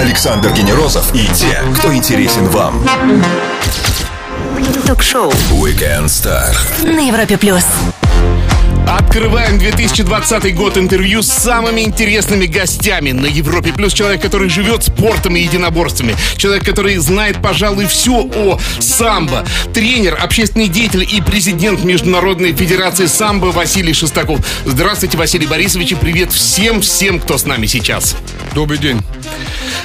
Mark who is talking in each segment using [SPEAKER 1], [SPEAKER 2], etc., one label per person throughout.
[SPEAKER 1] Александр Генерозов и те, кто интересен вам.
[SPEAKER 2] Ток-шоу
[SPEAKER 1] Weekend Star.
[SPEAKER 2] на Европе плюс.
[SPEAKER 3] Открываем 2020 год интервью с самыми интересными гостями на Европе. Плюс человек, который живет спортом и единоборствами. Человек, который знает, пожалуй, все о самбо. Тренер, общественный деятель и президент Международной Федерации самбо Василий Шестаков. Здравствуйте, Василий Борисович, и привет всем-всем, кто с нами сейчас.
[SPEAKER 4] Добрый день.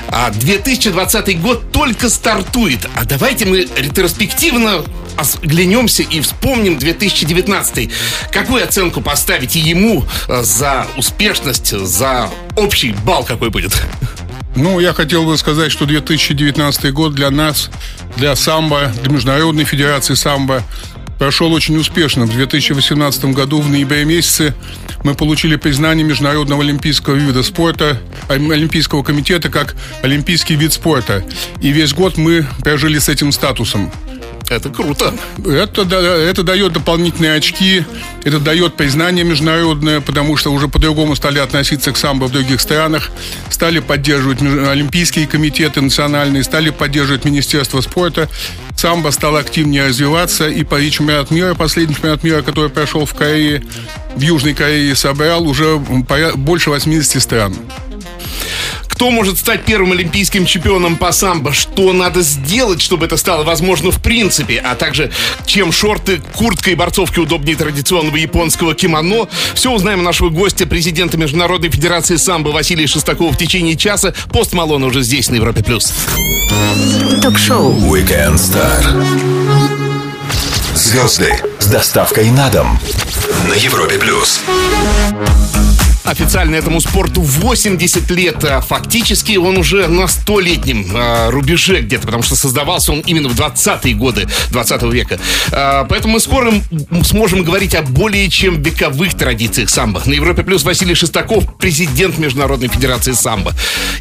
[SPEAKER 3] А 2020 год только стартует. А давайте мы ретроспективно оглянемся и вспомним 2019. Какую оценку поставите ему э, за успешность, за общий балл какой будет?
[SPEAKER 4] Ну, я хотел бы сказать, что 2019 год для нас, для самбо, для Международной Федерации самбо прошел очень успешно. В 2018 году, в ноябре месяце, мы получили признание Международного олимпийского вида спорта, а, Олимпийского комитета как олимпийский вид спорта. И весь год мы прожили с этим статусом.
[SPEAKER 3] Это круто.
[SPEAKER 4] Это, это дает дополнительные очки, это дает признание международное, потому что уже по-другому стали относиться к самбо в других странах, стали поддерживать олимпийские комитеты национальные, стали поддерживать Министерство спорта. Самбо стало активнее развиваться, и по чемпионат мира, последний чемпионат мира, который прошел в Корее, в Южной Корее, собрал уже больше 80 стран.
[SPEAKER 3] Кто может стать первым олимпийским чемпионом по самбо? Что надо сделать, чтобы это стало возможно в принципе? А также, чем шорты, куртка и борцовки удобнее традиционного японского кимоно? Все узнаем у нашего гостя, президента Международной Федерации самбо Василия Шестакова в течение часа. Пост Малон уже здесь, на Европе+. плюс.
[SPEAKER 2] Ток-шоу
[SPEAKER 1] Weekend Star. Звезды с доставкой на дом на Европе плюс.
[SPEAKER 3] Официально этому спорту 80 лет. а Фактически он уже на столетнем а, рубеже где-то, потому что создавался он именно в 20-е годы 20 века. А, поэтому мы скоро сможем говорить о более чем вековых традициях самбо. На Европе Плюс Василий Шестаков, президент Международной Федерации самбо.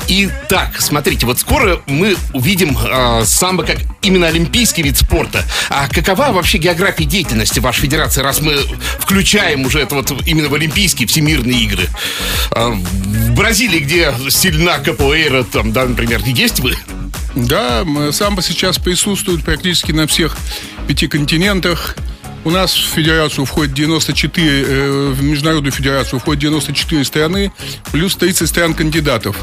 [SPEAKER 3] Итак, смотрите, вот скоро мы увидим самбо как именно олимпийский вид спорта. А какова вообще география деятельности вашей федерации, раз мы включаем уже это вот именно в Олимпийские всемирные игры? А, В Бразилии, где сильна капоэйра, там, да, например, есть вы?
[SPEAKER 4] Да, самбо сейчас присутствует практически на всех пяти континентах. У нас в федерацию входит 94, э, в международную федерацию входит 94 страны, плюс 30 стран кандидатов.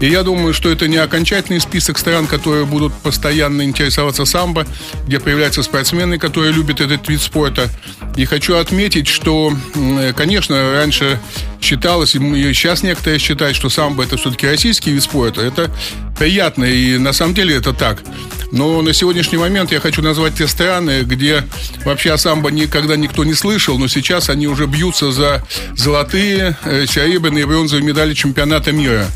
[SPEAKER 4] И я думаю, что это не окончательный список стран, которые будут постоянно интересоваться самбо, где появляются спортсмены, которые любят этот вид спорта. И хочу отметить, что, м, конечно, раньше считалось, и сейчас некоторые считают, что самбо это все-таки российский вид спорта. Это приятно, и на самом деле это так. Но на сегодняшний момент я хочу назвать те страны, где вообще о самбо никогда никто не слышал, но сейчас они уже бьются за золотые, э, серебряные и бронзовые медали чемпионата мира.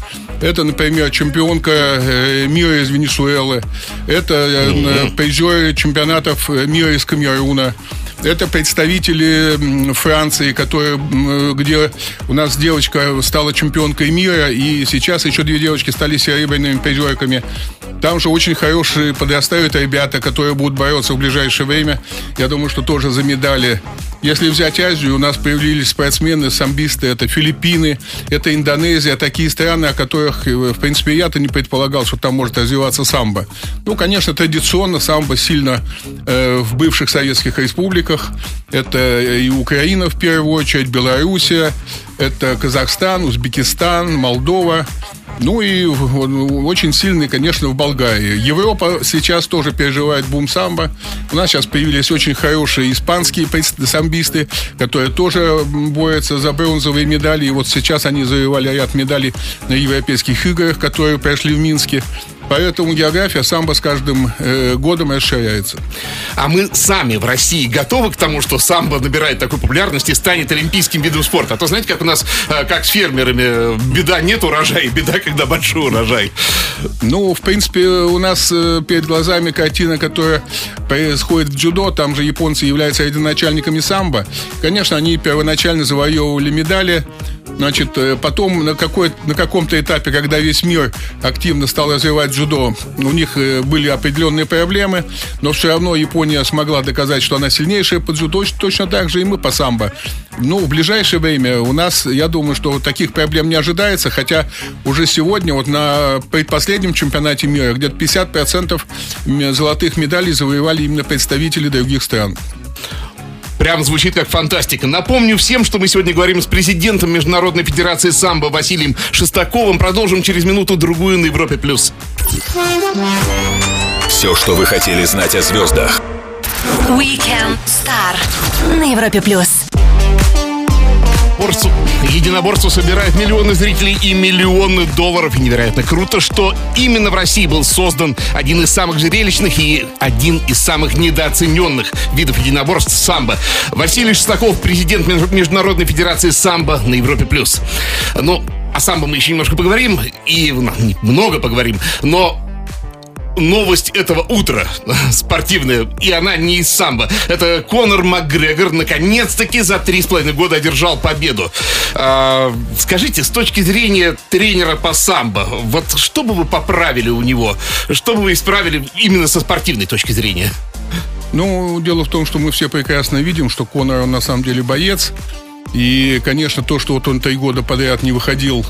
[SPEAKER 4] Это, например, чемпионка э, мира из Венесуэлы. Это э, призеры чемпионатов мира из Камеруна. Это представители Франции, которые, где у нас девочка стала чемпионкой мира, и сейчас еще две девочки стали серебряными призерками. Там же очень хорошие подрастают ребята, которые будут бороться в ближайшее время. Я думаю, что тоже за медали. Если взять Азию, у нас появились спортсмены, самбисты, это Филиппины, это Индонезия, такие страны, о которых, э, в принципе, я-то не предполагал, что там может развиваться самбо. Ну, конечно, традиционно самбо сильно э, в бывших советских республиках. Это и Украина в первую очередь, Белоруссия, это Казахстан, Узбекистан, Молдова. Ну и очень сильный, конечно, в Болгарии. Европа сейчас тоже переживает бум самбо. У нас сейчас появились очень хорошие испанские самбисты, которые тоже борются за бронзовые медали. И вот сейчас они завоевали ряд медалей на европейских играх, которые прошли в Минске. Поэтому география самбо с каждым э, годом расширяется.
[SPEAKER 3] А мы сами в России готовы к тому, что самбо набирает такую популярность и станет олимпийским видом спорта? А то знаете, как у нас, э, как с фермерами, э, беда нет урожая, беда, когда большой урожай.
[SPEAKER 4] Ну, в принципе, у нас э, перед глазами картина, которая происходит в дзюдо. Там же японцы являются родоначальниками самбо. Конечно, они первоначально завоевывали медали, Значит, э, потом на, какой, на каком-то этапе, когда весь мир активно стал развивать дзюдо, у них э, были определенные проблемы, но все равно Япония смогла доказать, что она сильнейшая по дзюдо, точно так же и мы по самбо. Ну, в ближайшее время у нас, я думаю, что таких проблем не ожидается, хотя уже сегодня вот на предпоследнем чемпионате мира где-то 50% золотых медалей завоевали именно представители других стран.
[SPEAKER 3] Прям звучит как фантастика. Напомню всем, что мы сегодня говорим с президентом Международной Федерации самбо Василием Шестаковым. Продолжим через минуту-другую на Европе+. плюс.
[SPEAKER 1] Все, что вы хотели знать о звездах.
[SPEAKER 2] Weekend Star на Европе плюс.
[SPEAKER 3] Борцу, единоборцу собирает миллионы зрителей и миллионы долларов. И невероятно круто, что именно в России был создан один из самых зрелищных и один из самых недооцененных видов единоборств самбо. Василий Шестаков, президент Международной Федерации самбо на Европе+. плюс. Ну, о самбо мы еще немножко поговорим, и ну, много поговорим, но новость этого утра спортивная, и она не из самбо. Это Конор Макгрегор наконец-таки за три с половиной года одержал победу. А, скажите, с точки зрения тренера по самбо, вот что бы вы поправили у него? Что бы вы исправили именно со спортивной точки зрения?
[SPEAKER 4] Ну, дело в том, что мы все прекрасно видим, что Конор, он на самом деле боец. И, конечно, то, что вот он три года подряд не выходил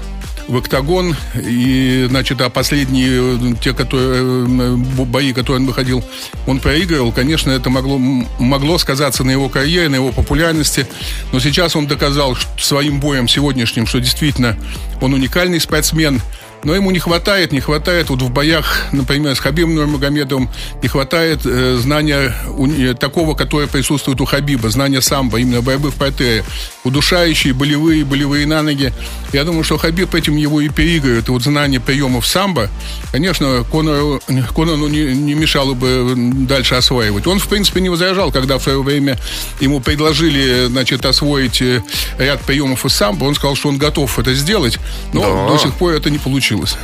[SPEAKER 4] в октагон. И, значит, а последние, те, которые, э, бои, которые он выходил, он проигрывал. Конечно, это могло, могло сказаться на его карьере, на его популярности. Но сейчас он доказал своим боем сегодняшним, что действительно он уникальный спортсмен – но ему не хватает, не хватает вот в боях, например, с Хабибом Нурмагомедовым, не хватает э, знания у, э, такого, которое присутствует у Хабиба, знания самбо, именно борьбы в портере, удушающие, болевые, болевые на ноги. Я думаю, что Хабиб этим его и переигрывает. И вот знание приемов самбо, конечно, Конору, Конону не, не мешало бы дальше осваивать. Он, в принципе, не возражал, когда в свое время ему предложили, значит, освоить э, ряд приемов из самбо. Он сказал, что он готов это сделать, но да. до сих пор это не получилось получилось.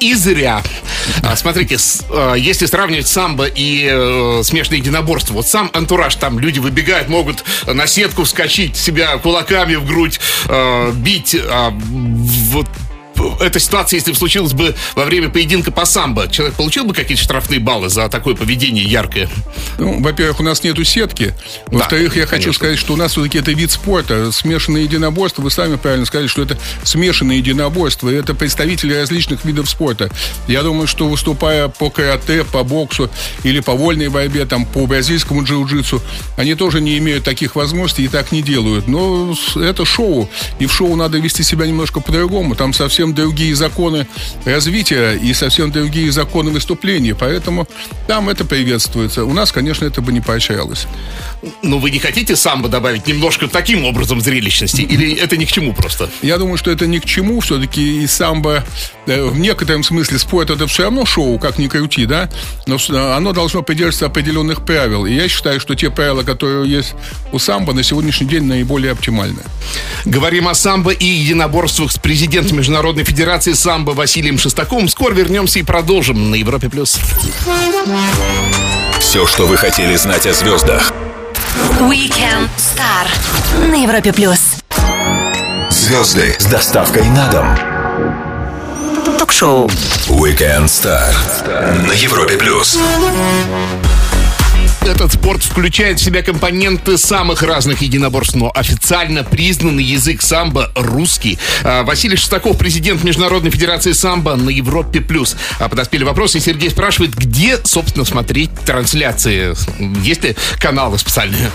[SPEAKER 3] И зря. А, смотрите, а, если сравнивать самбо и э, смешанное единоборство, вот сам антураж, там люди выбегают, могут на сетку вскочить, себя кулаками в грудь э, бить, э, вот эта ситуация, если бы случилась бы во время поединка по самбо, человек получил бы какие-то штрафные баллы за такое поведение яркое?
[SPEAKER 4] Ну, во-первых, у нас нету сетки. Во-вторых, да, я конечно. хочу сказать, что у нас все-таки это вид спорта. Смешанное единоборство, вы сами правильно сказали, что это смешанное единоборство. И это представители различных видов спорта. Я думаю, что выступая по карате, по боксу или по вольной борьбе, там, по бразильскому джиу-джитсу, они тоже не имеют таких возможностей и так не делают. Но это шоу. И в шоу надо вести себя немножко по-другому. Там совсем другие законы развития и совсем другие законы выступления. Поэтому там это приветствуется. У нас, конечно, это бы не поощрялось.
[SPEAKER 3] Но вы не хотите самбо добавить немножко таким образом зрелищности? Или это ни к чему просто?
[SPEAKER 4] Я думаю, что это ни к чему. Все-таки и самбо э, в некотором смысле спорт это все равно шоу, как ни крути, да? Но оно должно придерживаться определенных правил. И я считаю, что те правила, которые есть у самбо, на сегодняшний день наиболее оптимальны.
[SPEAKER 3] Говорим о самбо и единоборствах с президентом Международной Федерации самбо Василием Шестаковым. Скоро вернемся и продолжим на Европе+. плюс.
[SPEAKER 1] Все, что вы хотели знать о звездах.
[SPEAKER 2] Weekend Star на Европе+. плюс.
[SPEAKER 1] Звезды с доставкой на дом.
[SPEAKER 2] Ток-шоу
[SPEAKER 1] Weekend Star на Европе+. плюс.
[SPEAKER 3] Этот спорт включает в себя компоненты самых разных единоборств, но официально признанный язык самбо — русский. А, Василий Шестаков, президент Международной Федерации самбо на Европе+. плюс. А подоспели вопросы, и Сергей спрашивает, где, собственно, смотреть трансляции? Есть ли каналы специальные?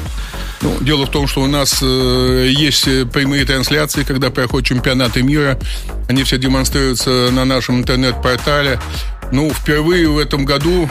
[SPEAKER 4] Ну, дело в том, что у нас э, есть прямые трансляции, когда проходят чемпионаты мира. Они все демонстрируются на нашем интернет-портале. Ну, впервые в этом году,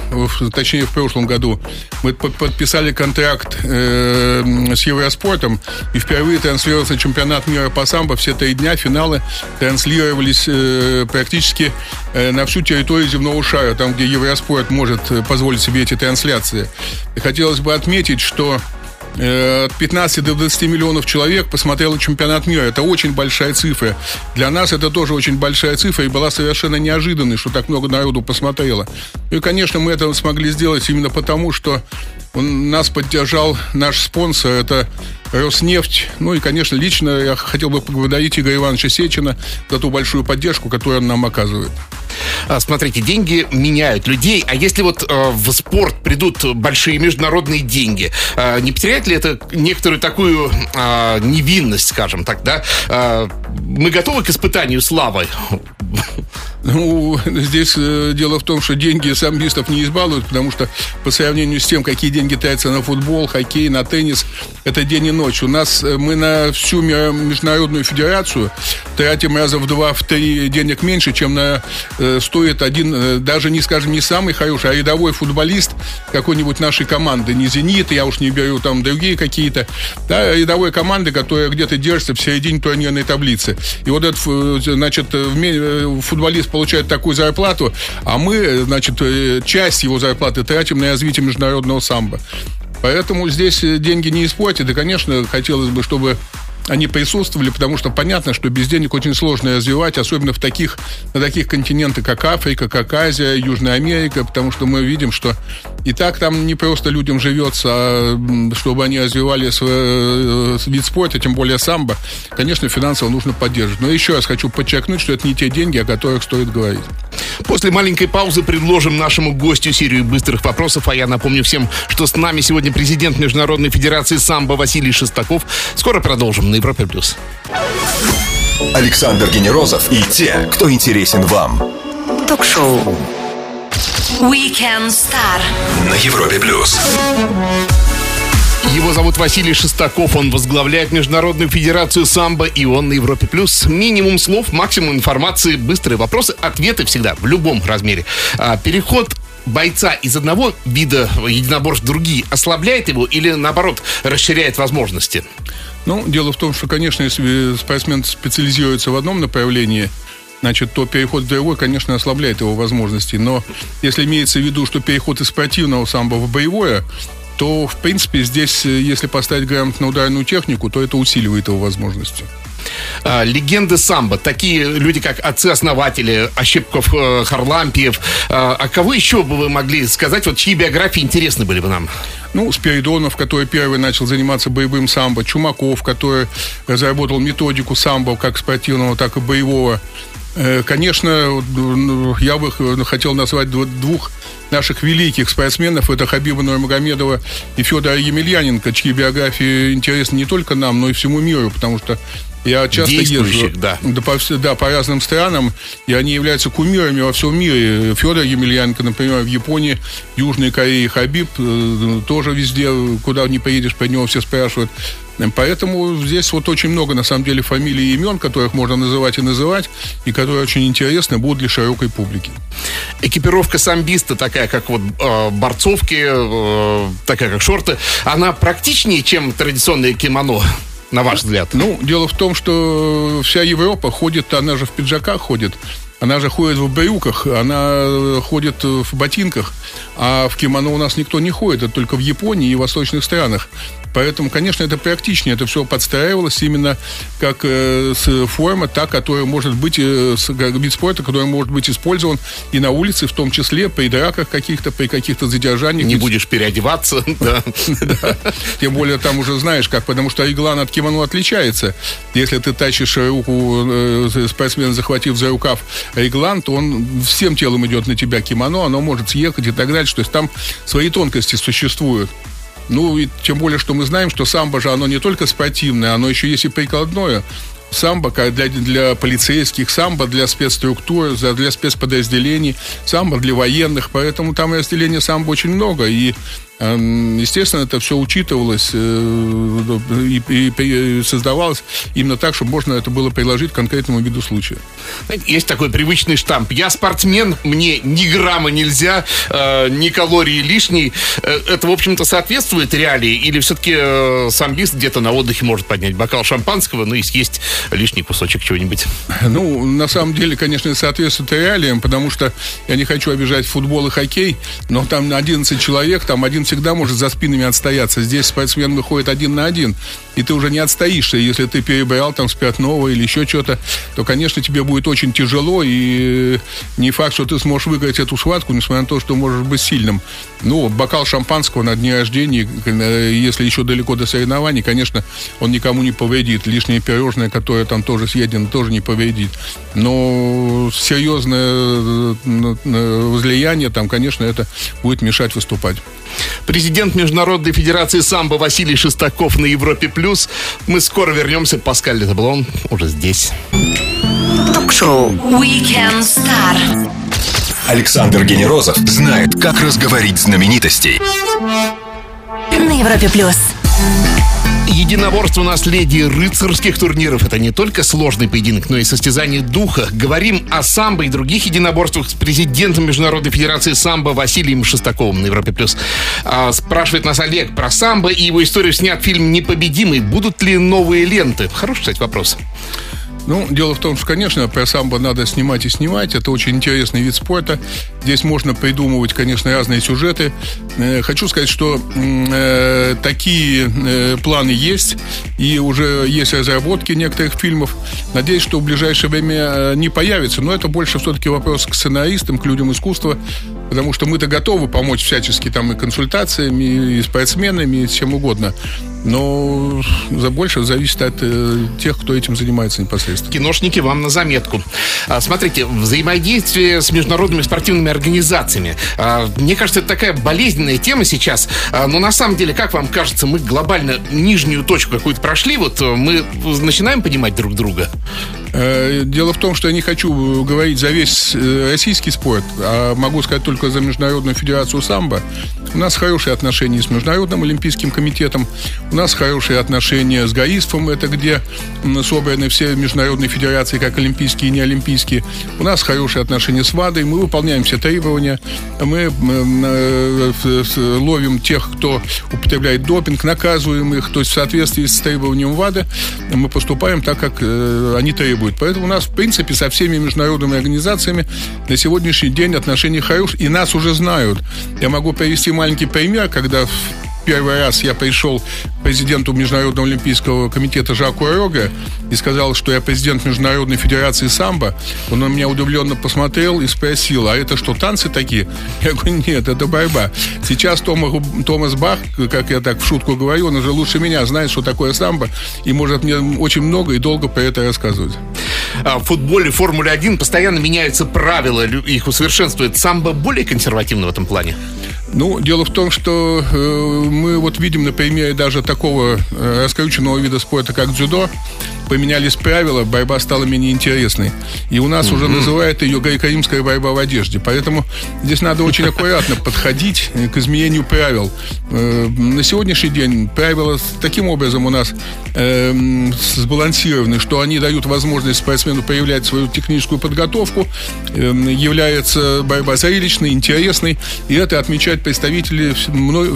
[SPEAKER 4] точнее, в прошлом году, мы подписали контракт э, с Евроспортом, и впервые транслировался чемпионат мира по самбо. Все три дня финалы транслировались э, практически э, на всю территорию земного шара, там, где Евроспорт может позволить себе эти трансляции. И хотелось бы отметить, что Э, от 15 до 20 миллионов человек посмотрело чемпионат мира. Это очень большая цифра. Для нас это тоже очень большая цифра и была совершенно неожиданной, что так много народу посмотрело. И, конечно, мы это смогли сделать именно потому, что он, нас поддержал наш спонсор. Это Роснефть. Ну и, конечно, лично я хотел бы поблагодарить Игоря Ивановича Сечина за ту большую поддержку, которую он нам оказывает.
[SPEAKER 3] А, смотрите, деньги меняют людей, а если вот э, в спорт придут большие международные деньги, э, не потеряет ли это некоторую такую э, невинность, скажем так, да? Мы готовы к испытанию славы?
[SPEAKER 4] Ну, здесь э, дело в том, что деньги самбистов не избалуют, потому что по сравнению с тем, какие деньги тратятся на футбол, хоккей, на теннис, это день и ночь. У нас э, мы на всю международную федерацию тратим раза в два, в три денег меньше, чем на э, стоит один, э, даже не скажем, не самый хороший, а рядовой футболист какой-нибудь нашей команды, не «Зенит», я уж не беру там другие какие-то, да, рядовой команды, которая где-то держится в середине турнирной таблицы. И вот этот, э, значит, футболист получает такую зарплату, а мы, значит, э, часть его зарплаты тратим на развитие международного самбо. Поэтому здесь э, деньги не испортят. И, конечно, хотелось бы, чтобы они присутствовали, потому что понятно, что без денег очень сложно развивать, особенно в таких, на таких континентах, как Африка, как Азия, Южная Америка, потому что мы видим, что и так там не просто людям живется, а чтобы они развивали свой э, вид спорта, тем более самбо, конечно, финансово нужно поддерживать. Но еще раз хочу подчеркнуть, что это не те деньги, о которых стоит говорить.
[SPEAKER 3] После маленькой паузы предложим нашему гостю серию быстрых вопросов, а я напомню всем, что с нами сегодня президент Международной Федерации самбо Василий Шестаков. Скоро продолжим на Европе+. плюс.
[SPEAKER 1] Александр Генерозов и те, кто интересен вам.
[SPEAKER 2] Ток-шоу Weekend Star
[SPEAKER 1] на Европе+. плюс.
[SPEAKER 3] Его зовут Василий Шестаков, он возглавляет Международную Федерацию самбо, и он на Европе+. плюс. Минимум слов, максимум информации, быстрые вопросы, ответы всегда, в любом размере. А, переход бойца из одного вида единоборств в другие ослабляет его или, наоборот, расширяет возможности?
[SPEAKER 4] Ну, дело в том, что, конечно, если спортсмен специализируется в одном направлении, значит, то переход в другой, конечно, ослабляет его возможности. Но если имеется в виду, что переход из спортивного самбо в боевое, то, в принципе, здесь, э, если поставить грамотно ударную технику, то это усиливает его возможности.
[SPEAKER 3] А, легенды самбо, такие люди, как отцы-основатели Ощепков, э, Харлампиев. А, а кого еще бы вы могли сказать, вот чьи биографии интересны были бы нам?
[SPEAKER 4] Ну, Спиридонов, который первый начал заниматься боевым самбо, Чумаков, который разработал методику самбо как спортивного, так и боевого. Э, конечно, ну, я бы хотел назвать двух наших великих спортсменов. Это Хабиба Нурмагомедова и Федора Емельяненко, чьи биографии интересны не только нам, но и всему миру, потому что я часто езжу
[SPEAKER 3] да.
[SPEAKER 4] Да, по, да, по разным странам, и они являются кумирами во всем мире. Федор Емельяненко, например, в Японии, Южной Корее, Хабиб, э, тоже везде, куда не поедешь, по него все спрашивают. Поэтому здесь вот очень много, на самом деле, фамилий и имен, которых можно называть и называть, и которые очень интересны будут для широкой публики.
[SPEAKER 3] Экипировка самбиста, такая как вот э, борцовки, э, такая как шорты, она практичнее, чем традиционное кимоно? на ваш взгляд?
[SPEAKER 4] Ну, дело в том, что вся Европа ходит, она же в пиджаках ходит, она же ходит в брюках, она ходит в ботинках, а в кимоно у нас никто не ходит, это только в Японии и в восточных странах. Поэтому, конечно, это практичнее. Это все подстраивалось именно как э, с форма, та, которая может быть, э, с, вид спорта, который может быть использован и на улице, в том числе при драках каких-то, при каких-то задержаниях.
[SPEAKER 3] Не будешь переодеваться, да.
[SPEAKER 4] Тем более там уже знаешь как, потому что иглан от кимоно отличается. Если ты тащишь руку э, спортсмена, захватив за рукав иглан, то он всем телом идет на тебя кимоно, оно может съехать и так далее. То есть там свои тонкости существуют. Ну, и тем более, что мы знаем, что самбо же, оно не только спортивное, оно еще есть и прикладное. Самбо для, для полицейских, самбо для спецструктур, для спецподразделений, самбо для военных. Поэтому там разделения самбо очень много. И естественно, это все учитывалось э, и, создавалось именно так, чтобы можно это было приложить к конкретному виду случая.
[SPEAKER 3] Есть такой привычный штамп. Я спортсмен, мне ни грамма нельзя, э, ни калории лишние. Э, это, в общем-то, соответствует реалии? Или все-таки самбист где-то на отдыхе может поднять бокал шампанского, ну и съесть лишний кусочек чего-нибудь?
[SPEAKER 4] Ну, на самом деле, конечно, соответствует реалиям, потому что я не хочу обижать футбол и хоккей, но там 11 человек, там 11 всегда может за спинами отстояться. Здесь спортсмен выходит один на один, и ты уже не отстоишься. Если ты перебрал там спиртного или еще что-то, то, конечно, тебе будет очень тяжело, и не факт, что ты сможешь выиграть эту схватку, несмотря на то, что можешь быть сильным. Ну, бокал шампанского на дне рождения, э, если еще далеко до соревнований, конечно, он никому не повредит. Лишнее пирожное, которое там тоже съедено, тоже не повредит. Но серьезное э, э, возлияние там, конечно, это будет мешать выступать.
[SPEAKER 3] Президент Международной Федерации самбо Василий Шестаков на Европе Плюс. Мы скоро вернемся. Паскаль Летаблон уже здесь.
[SPEAKER 2] Ток-шоу Weekend Star.
[SPEAKER 1] Александр Генерозов знает, как разговорить знаменитостей.
[SPEAKER 2] На Европе Плюс.
[SPEAKER 3] Единоборство наследия рыцарских турниров – это не только сложный поединок, но и состязание духа. Говорим о самбо и других единоборствах с президентом Международной Федерации самбо Василием Шестаковым на Европе+. плюс. А, спрашивает нас Олег про самбо и его историю снят фильм «Непобедимый». Будут ли новые ленты? Хороший, кстати, вопрос.
[SPEAKER 4] Ну, дело в том, что, конечно, про самбо надо снимать и снимать. Это очень интересный вид спорта. Здесь можно придумывать, конечно, разные сюжеты. Э, хочу сказать, что э, такие э, планы есть. И уже есть разработки некоторых фильмов. Надеюсь, что в ближайшее время э, не появится. Но это больше все-таки вопрос к сценаристам, к людям искусства. Потому что мы-то готовы помочь всячески там и консультациями, и спортсменами, и чем угодно. Но за больше зависит от э, тех, кто этим занимается непосредственно.
[SPEAKER 3] Киношники вам на заметку. А, смотрите, взаимодействие с международными спортивными организациями. А, мне кажется, это такая болезненная тема сейчас. А, но на самом деле, как вам кажется, мы глобально нижнюю точку какую-то прошли, вот э, мы начинаем понимать друг друга?
[SPEAKER 4] Э, дело в том, что я не хочу говорить за весь э, российский спорт, а могу сказать только за Международную Федерацию самбо. У нас хорошие отношения с Международным Олимпийским комитетом, у нас хорошие отношения с ГАИСФом, это где собраны все международные федерации, как олимпийские и неолимпийские. У нас хорошие отношения с ВАДой, мы выполняем все требования, мы э, ловим тех, кто употребляет допинг, наказываем их, то есть в соответствии с требованием ВАДы мы поступаем так, как они требуют будет. Поэтому у нас, в принципе, со всеми международными организациями на сегодняшний день отношения хорошие, и нас уже знают. Я могу привести маленький пример, когда первый раз я пришел к президенту Международного олимпийского комитета Жаку Рога и сказал, что я президент Международной федерации самбо, он на меня удивленно посмотрел и спросил, а это что, танцы такие? Я говорю, нет, это борьба. Сейчас Тома, Томас Бах, как я так в шутку говорю, он уже лучше меня знает, что такое самбо, и может мне очень много и долго про это рассказывать.
[SPEAKER 3] А в футболе Формулы 1 постоянно меняются правила, их усовершенствует. Самбо более консервативно в этом плане?
[SPEAKER 4] Ну, дело в том, что э, мы вот видим на примере даже такого э, раскрученного вида спорта, как дзюдо, поменялись правила, борьба стала менее интересной. И у нас mm-hmm. уже называют ее греко-римская борьба в одежде. Поэтому здесь надо очень аккуратно подходить к изменению правил. Э, на сегодняшний день правила таким образом у нас э, сбалансированы, что они дают возможность спортсмену проявлять свою техническую подготовку, э, является борьба зрелищной, интересной, и это отмечают представители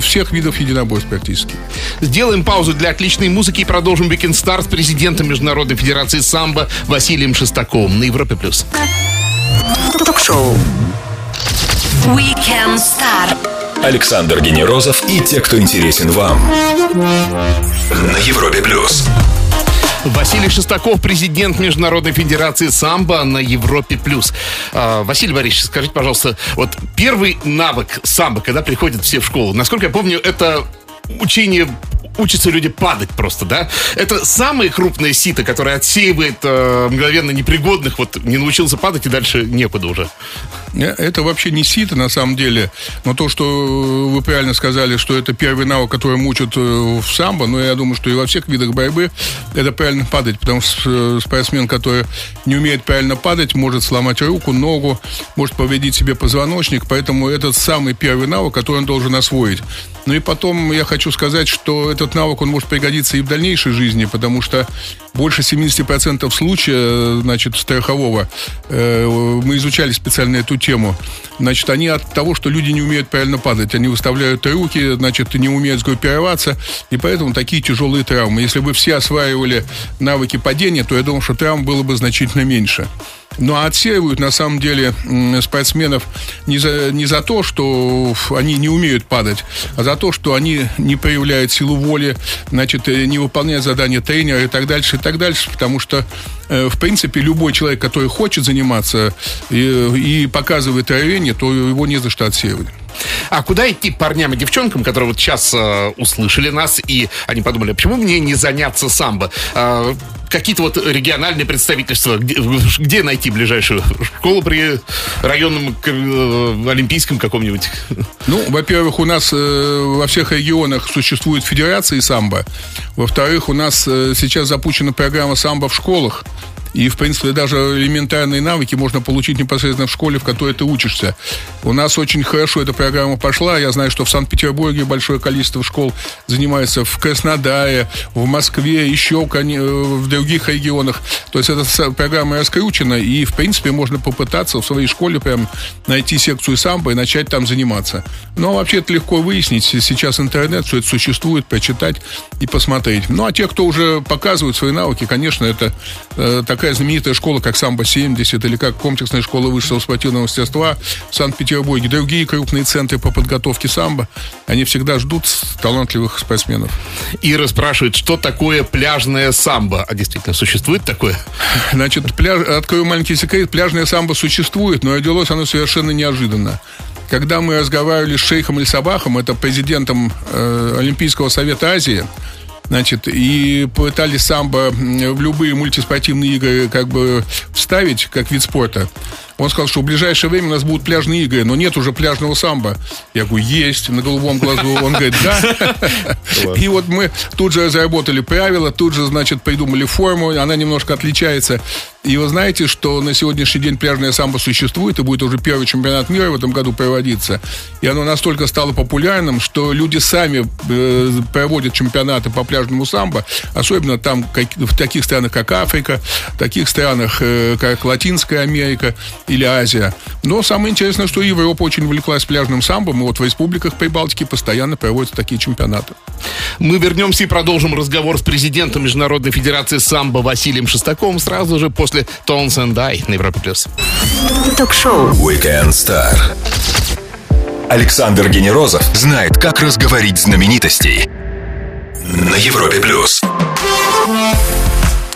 [SPEAKER 4] всех видов единоборств практически.
[SPEAKER 3] Сделаем паузу для отличной музыки и продолжим Weekend Star с президентом Международной Федерации самбо Василием Шестаковым на Европе+. плюс.
[SPEAKER 2] Ток-шоу Weekend Star.
[SPEAKER 1] Александр Генерозов и те, кто интересен вам. На Европе+. плюс.
[SPEAKER 3] Василий Шестаков, президент Международной Федерации самбо на Европе+. плюс. А, Василий Борисович, скажите, пожалуйста, вот первый навык самбо, когда приходят все в школу, насколько я помню, это учение учатся люди падать просто, да? Это самые крупные сито, которые отсеивает э, мгновенно непригодных, вот не научился падать и дальше некуда уже.
[SPEAKER 4] Э, это вообще не сито на самом деле, но то, что вы правильно сказали, что это первый навык, который мучат э, в самбо, но я думаю, что и во всех видах борьбы это правильно падать, потому что э, спортсмен, который не умеет правильно падать, может сломать руку, ногу, может повредить себе позвоночник, поэтому это самый первый навык, который он должен освоить. Ну и потом я хочу сказать, что этот навык, он может пригодиться и в дальнейшей жизни, потому что больше 70% случая, значит, страхового, э, мы изучали специально эту тему, значит, они от того, что люди не умеют правильно падать, они выставляют руки, значит, не умеют сгруппироваться, и поэтому такие тяжелые травмы. Если бы все осваивали навыки падения, то я думаю, что травм было бы значительно меньше. Но отсеивают, на самом деле, спортсменов не за, не за то, что они не умеют падать, а за то, что они не проявляют силу воли, значит, э, не выполняют задания тренера и так дальше, и так дальше, потому что, э, в принципе, любой человек, который хочет заниматься и, и показывает рвение, то его не за что отсеивать.
[SPEAKER 3] А куда идти парням и девчонкам, которые вот сейчас э, услышали нас, и они подумали, «А почему мне не заняться самбо? Э, какие-то вот региональные представительства, где, где найти ближайшую школу при районном э, олимпийском каком-нибудь?
[SPEAKER 4] Ну, во-первых, у нас э, во всех регионах существует федерации самбо. Во-вторых, у нас э, сейчас запущена программа самбо в школах. И, в принципе, даже элементарные навыки можно получить непосредственно в школе, в которой ты учишься. У нас очень хорошо эта программа пошла. Я знаю, что в Санкт-Петербурге большое количество школ занимается в Краснодаре, в Москве, еще в других регионах. То есть эта программа раскручена, и, в принципе, можно попытаться в своей школе прям найти секцию самбо и начать там заниматься. Но вообще это легко выяснить. Сейчас интернет, все это существует, прочитать и посмотреть. Ну, а те, кто уже показывают свои навыки, конечно, это э, так такая знаменитая школа, как Самбо-70 или как комплексная школа высшего спортивного мастерства в Санкт-Петербурге, другие крупные центры по подготовке самбо, они всегда ждут талантливых спортсменов.
[SPEAKER 3] Ира спрашивает, что такое пляжное самбо? А действительно, существует такое?
[SPEAKER 4] Значит, пляж... открою маленький секрет, пляжное самбо существует, но родилось оно совершенно неожиданно. Когда мы разговаривали с шейхом Эльсабахом, это президентом э, Олимпийского совета Азии, Значит, и пытались самбо в любые мультиспортивные игры как бы вставить как вид спорта. Он сказал, что в ближайшее время у нас будут пляжные игры, но нет уже пляжного самбо. Я говорю, есть, на голубом глазу. Он говорит, да. И вот мы тут же разработали правила, тут же, значит, придумали форму, она немножко отличается. И вы знаете, что на сегодняшний день пляжное самбо существует, и будет уже первый чемпионат мира в этом году проводиться. И оно настолько стало популярным, что люди сами э, проводят чемпионаты по пляжному самбо, особенно там как, в таких странах, как Африка, в таких странах, э, как Латинская Америка или Азия. Но самое интересное, что Европа очень увлеклась пляжным самбом, и вот в республиках Прибалтики постоянно проводятся такие чемпионаты.
[SPEAKER 3] Мы вернемся и продолжим разговор с президентом Международной Федерации самбо Василием Шестаковым сразу же после Tones and I на Европе+. плюс.
[SPEAKER 2] Ток-шоу
[SPEAKER 1] Weekend Star. Александр Генерозов знает, как разговорить знаменитостей на Европе+. плюс.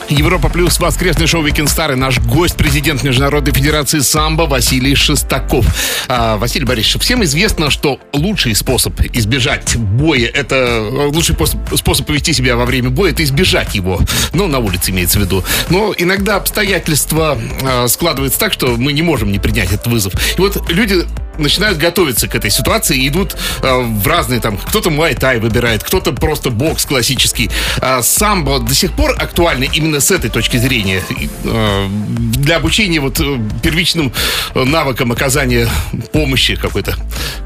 [SPEAKER 3] Европа плюс воскресный шоу Weekend Star и наш гость, президент Международной Федерации самбо Василий Шестаков. А, Василий Борисович, всем известно, что лучший способ избежать боя, это лучший способ, способ повести себя во время боя, это избежать его. Ну, на улице имеется в виду. Но иногда обстоятельства а, складываются так, что мы не можем не принять этот вызов. И вот люди начинают готовиться к этой ситуации идут э, в разные там, кто-то муай-тай выбирает, кто-то просто бокс классический. А самбо до сих пор актуально именно с этой точки зрения э, для обучения вот э, первичным навыкам оказания помощи какой-то.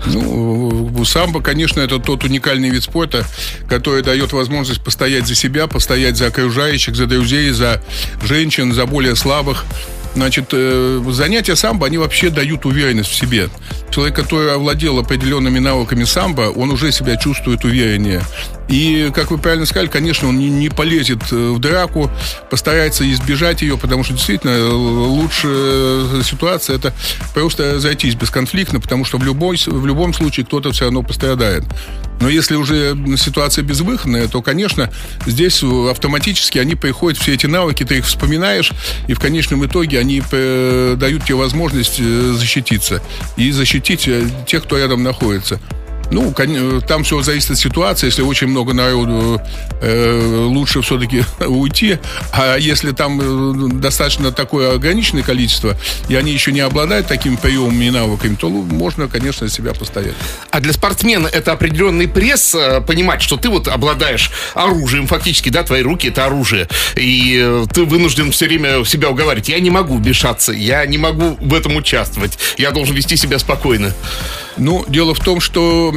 [SPEAKER 4] Ну, самбо, конечно, это тот уникальный вид спорта, который дает возможность постоять за себя, постоять за окружающих, за друзей, за женщин, за более слабых. Значит, э, занятия самбо, они вообще дают уверенность в себе. Человек, который овладел определенными навыками самбо, он уже себя чувствует увереннее. И, как вы правильно сказали, конечно, он не, не полезет э, в драку, постарается избежать ее, потому что действительно э, лучшая ситуация это просто разойтись бесконфликтно, потому что в, любой, в любом случае кто-то все равно пострадает. Но если уже ситуация безвыходная, то, конечно, здесь автоматически они приходят, все эти навыки, ты их вспоминаешь, и в конечном итоге они э, дают тебе возможность защититься и защитить тех, кто рядом находится. Ну, там все зависит от ситуации. Если очень много народу, э, лучше все-таки уйти. А если там э, достаточно такое ограниченное количество, и они еще не обладают такими приемами и навыками, то можно, конечно, себя постоять.
[SPEAKER 3] А для спортсмена это определенный пресс, э, понимать, что ты вот обладаешь оружием, фактически, да, твои руки это оружие. И э, ты вынужден все время себя уговаривать. Я не могу вмешаться, я не могу в этом участвовать. Я должен вести себя спокойно.
[SPEAKER 4] Ну, дело в том, что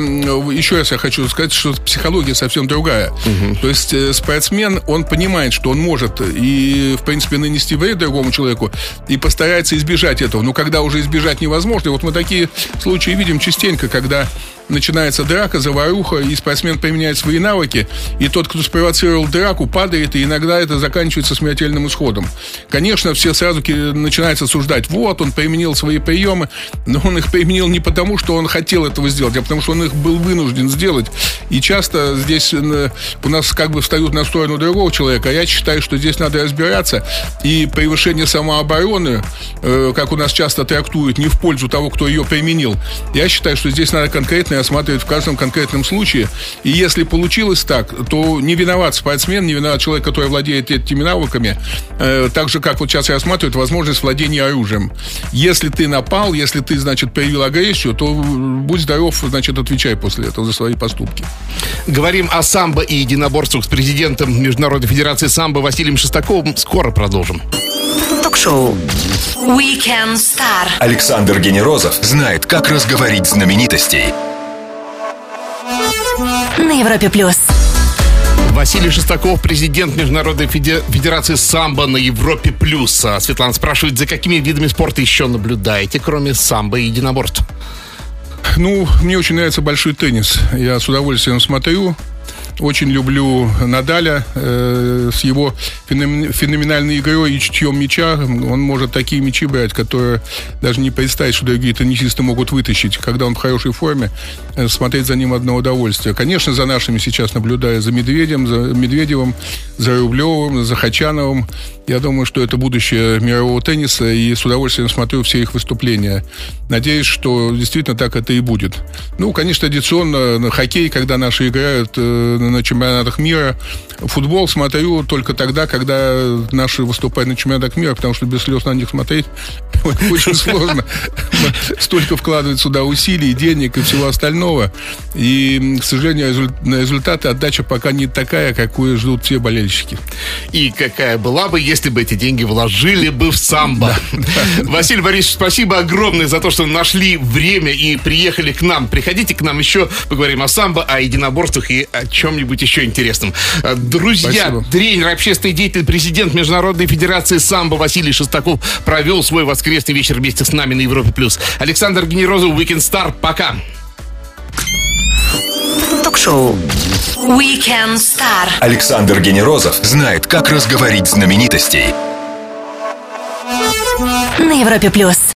[SPEAKER 4] еще раз я хочу сказать, что психология совсем другая. Угу. То есть э, спортсмен, он понимает, что он может и, в принципе, нанести вред другому человеку и постарается избежать этого. Но когда уже избежать невозможно, вот мы такие случаи видим частенько, когда начинается драка, заваруха, и спортсмен применяет свои навыки, и тот, кто спровоцировал драку, падает, и иногда это заканчивается смертельным исходом. Конечно, все сразу начинают осуждать, вот, он применил свои приемы, но он их применил не потому, что он хотел этого сделать, а потому, что он их был вынужден сделать. И часто здесь э, у нас как бы встают на сторону другого человека, я считаю, что здесь надо разбираться, и превышение самообороны, э, как у нас часто трактуют, не в пользу того, кто ее применил, я считаю, что здесь надо конкретно осматривать в каждом конкретном случае. И если получилось так, то не виноват спортсмен, не виноват человек, который владеет этими навыками. Э, так же, как вот сейчас рассматривают возможность владения оружием. Если ты напал, если ты, значит, проявил агрессию, то будь здоров, значит, отвечай после этого за свои поступки.
[SPEAKER 3] Говорим о самбо и единоборствах с президентом Международной Федерации самбо Василием Шестаковым. Скоро продолжим.
[SPEAKER 2] Ток-шоу Weekend Star.
[SPEAKER 1] Александр Генерозов знает, как разговорить знаменитостей.
[SPEAKER 2] На Европе плюс.
[SPEAKER 3] Василий Шестаков, президент Международной Федерации самбо на Европе плюс. А Светлана спрашивает, за какими видами спорта еще наблюдаете, кроме самбо и единоборств?
[SPEAKER 4] Ну, мне очень нравится большой теннис. Я с удовольствием смотрю. Очень люблю Надаля э, с его феноменальной игрой и чутьем мяча. Он может такие мячи брать, которые даже не представить, что другие теннисисты могут вытащить. Когда он в хорошей форме, э, смотреть за ним одно удовольствие. Конечно, за нашими сейчас наблюдаю за Медведем, за Медведевым, за Рублевым, за Хачановым. Я думаю, что это будущее мирового тенниса, и с удовольствием смотрю все их выступления. Надеюсь, что действительно так это и будет. Ну, конечно, традиционно на хоккей, когда наши играют э, на чемпионатах мира. Футбол смотрю только тогда, когда наши выступают на чемпионатах мира, потому что без слез на них смотреть очень сложно. Столько вкладывать сюда усилий, денег и всего остального. И, к сожалению, на результаты отдача пока не такая, какую ждут все болельщики.
[SPEAKER 3] И какая была бы, если бы эти деньги вложили бы в самбо. Василий Борисович, спасибо огромное за то, что нашли время и приехали к нам. Приходите к нам еще, поговорим о самбо, о единоборствах и о чем-нибудь еще интересном. Э, друзья, Спасибо. тренер, общественный деятель, президент Международной Федерации самбо Василий Шестаков провел свой воскресный вечер вместе с нами на Европе+. плюс. Александр Генерозов, Weekend Star. Пока.
[SPEAKER 2] Ток-шоу Weekend Star.
[SPEAKER 1] Александр Генерозов знает, как разговорить знаменитостей.
[SPEAKER 2] На Европе+. плюс.